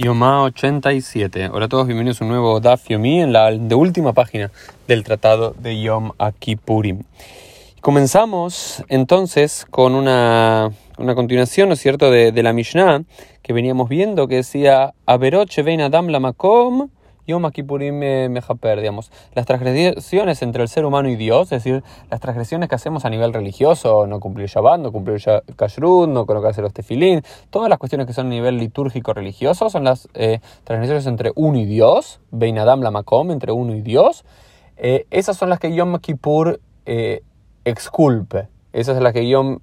Yomá 87. Hola a todos, bienvenidos a un nuevo Daf Yomi en la de última página del tratado de Yom Akipurim. Comenzamos entonces con una, una continuación, ¿no es cierto?, de, de, la Mishnah que veníamos viendo que decía Averoche vein Adam la Makom Yom Kippurim Mejaper, digamos, las transgresiones entre el ser humano y Dios, es decir, las transgresiones que hacemos a nivel religioso, no cumplir Shabbat, no cumplir Kashrut, no colocarse los tefilín, todas las cuestiones que son a nivel litúrgico religioso son las eh, transgresiones entre uno y Dios, Bein Adam la Makom, entre uno y Dios. Eh, esas son las que Yom Kippur eh, exculpe. Esa es la que Yom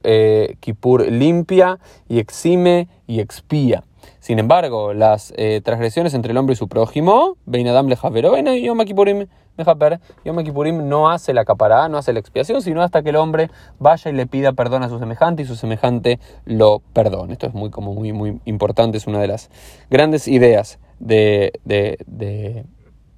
Kippur limpia y exime y expía. Sin embargo, las eh, transgresiones entre el hombre y su prójimo, Beinadam lejavero, Yom Kippurim mejaper, Yom Kippurim no hace la capará, no hace la expiación, sino hasta que el hombre vaya y le pida perdón a su semejante y su semejante lo perdone. Esto es muy, como muy, muy importante, es una de las grandes ideas de, de, de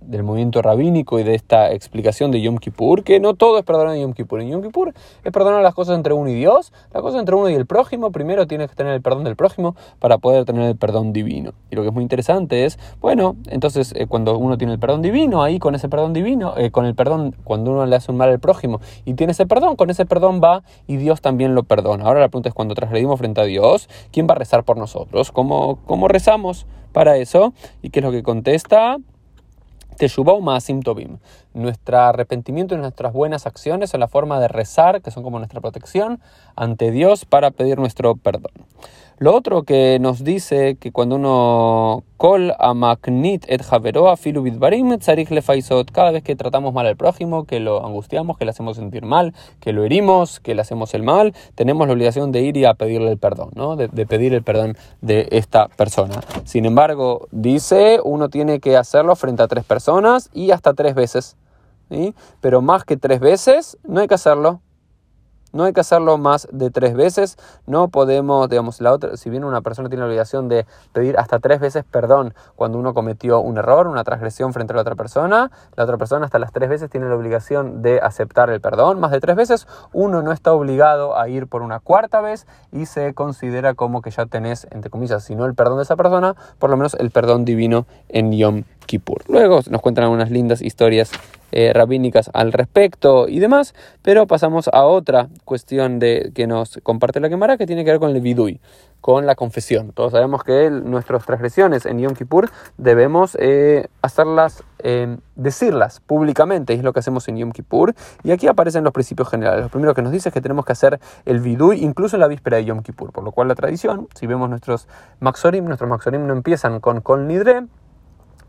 del movimiento rabínico y de esta explicación de Yom Kippur, que no todo es perdonar en Yom Kippur. En Yom Kippur es perdonar las cosas entre uno y Dios, las cosas entre uno y el prójimo. Primero tienes que tener el perdón del prójimo para poder tener el perdón divino. Y lo que es muy interesante es, bueno, entonces eh, cuando uno tiene el perdón divino, ahí con ese perdón divino, eh, con el perdón, cuando uno le hace un mal al prójimo y tiene ese perdón, con ese perdón va y Dios también lo perdona. Ahora la pregunta es cuando transgredimos frente a Dios, ¿quién va a rezar por nosotros? ¿Cómo, cómo rezamos para eso? ¿Y qué es lo que contesta? תשובה ומעשים טובים. Nuestro arrepentimiento y nuestras buenas acciones son la forma de rezar, que son como nuestra protección ante Dios para pedir nuestro perdón. Lo otro que nos dice que cuando uno kol amaknit et javeroa filu tzarich lefaisot, cada vez que tratamos mal al prójimo, que lo angustiamos, que le hacemos sentir mal, que lo herimos, que le hacemos el mal, tenemos la obligación de ir y a pedirle el perdón, ¿no? de, de pedir el perdón de esta persona. Sin embargo, dice, uno tiene que hacerlo frente a tres personas y hasta tres veces. ¿Sí? Pero más que tres veces, no hay que hacerlo. No hay que hacerlo más de tres veces. No podemos, digamos, la otra, si bien una persona tiene la obligación de pedir hasta tres veces perdón cuando uno cometió un error, una transgresión frente a la otra persona, la otra persona hasta las tres veces tiene la obligación de aceptar el perdón. Más de tres veces, uno no está obligado a ir por una cuarta vez y se considera como que ya tenés, entre comillas, si no el perdón de esa persona, por lo menos el perdón divino en Yom Kippur. Luego nos cuentan unas lindas historias eh, rabínicas al respecto y demás, pero pasamos a otra cuestión de, que nos comparte la quemara que tiene que ver con el vidui, con la confesión. Todos sabemos que nuestras transgresiones en Yom Kippur debemos eh, hacerlas, eh, decirlas públicamente, es lo que hacemos en Yom Kippur, y aquí aparecen los principios generales. Lo primero que nos dice es que tenemos que hacer el vidui incluso en la víspera de Yom Kippur, por lo cual la tradición, si vemos nuestros maxorim, nuestros maxorim no empiezan con Kol Nidre,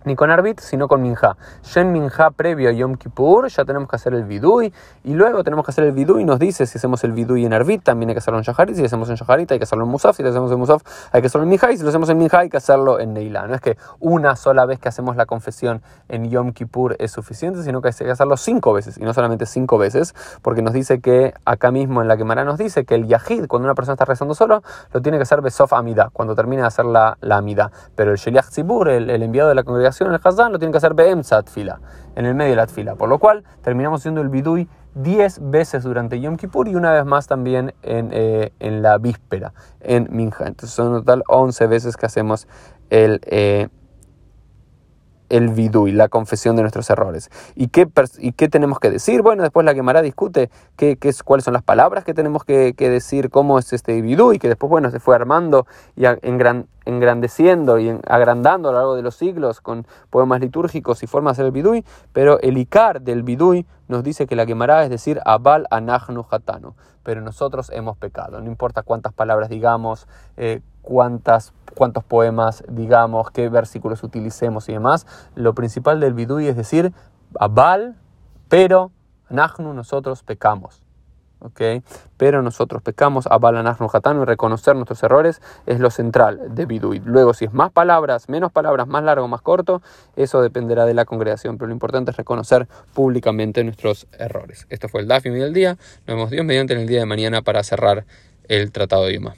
ni con Arbit, sino con Minja. Shen Minja previo a Yom Kippur, ya tenemos que hacer el Vidui, y luego tenemos que hacer el Vidui, nos dice si hacemos el Vidui en Arbit, también hay que hacerlo en Shaharit, si lo hacemos en Shaharit hay que hacerlo en Musaf, si lo hacemos en Musaf hay que hacerlo en Minja, y si lo hacemos en Minja hay que hacerlo en Neila. No es que una sola vez que hacemos la confesión en Yom Kippur es suficiente, sino que hay que hacerlo cinco veces, y no solamente cinco veces, porque nos dice que acá mismo en la Gemara nos dice que el Yahid, cuando una persona está rezando solo, lo tiene que hacer Besof Amida, cuando termine de hacer la, Amida. Pero el Sheliach Tzibur, el, el enviado de la congregación, en el Hazán lo tiene que hacer Be'emzat fila, en el medio de la fila. Por lo cual terminamos haciendo el bidui 10 veces durante Yom Kippur y una vez más también en, eh, en la víspera, en Minja. Entonces son en total 11 veces que hacemos el, eh, el vidui, la confesión de nuestros errores. ¿Y qué, y qué tenemos que decir? Bueno, después la Gemara discute qué, qué es, cuáles son las palabras que tenemos que, que, decir, cómo es este vidui, que después, bueno, se fue armando y en gran, engrandeciendo y agrandando a lo largo de los siglos con poemas litúrgicos y formas del bidui, pero el Icar del bidui nos dice que la quemará es decir, Abal Anachnu Hatanu, pero nosotros hemos pecado, no importa cuántas palabras digamos, eh, cuántas, cuántos poemas digamos, qué versículos utilicemos y demás, lo principal del bidui es decir, Abal, pero Anachnu nosotros pecamos. ¿Okay? Pero nosotros pecamos, abalanar y reconocer nuestros errores es lo central de Bidui. Luego, si es más palabras, menos palabras, más largo, más corto, eso dependerá de la congregación, pero lo importante es reconocer públicamente nuestros errores. Esto fue el Dafim del día. Nos vemos Dios mediante en el día de mañana para cerrar el Tratado de Yuma.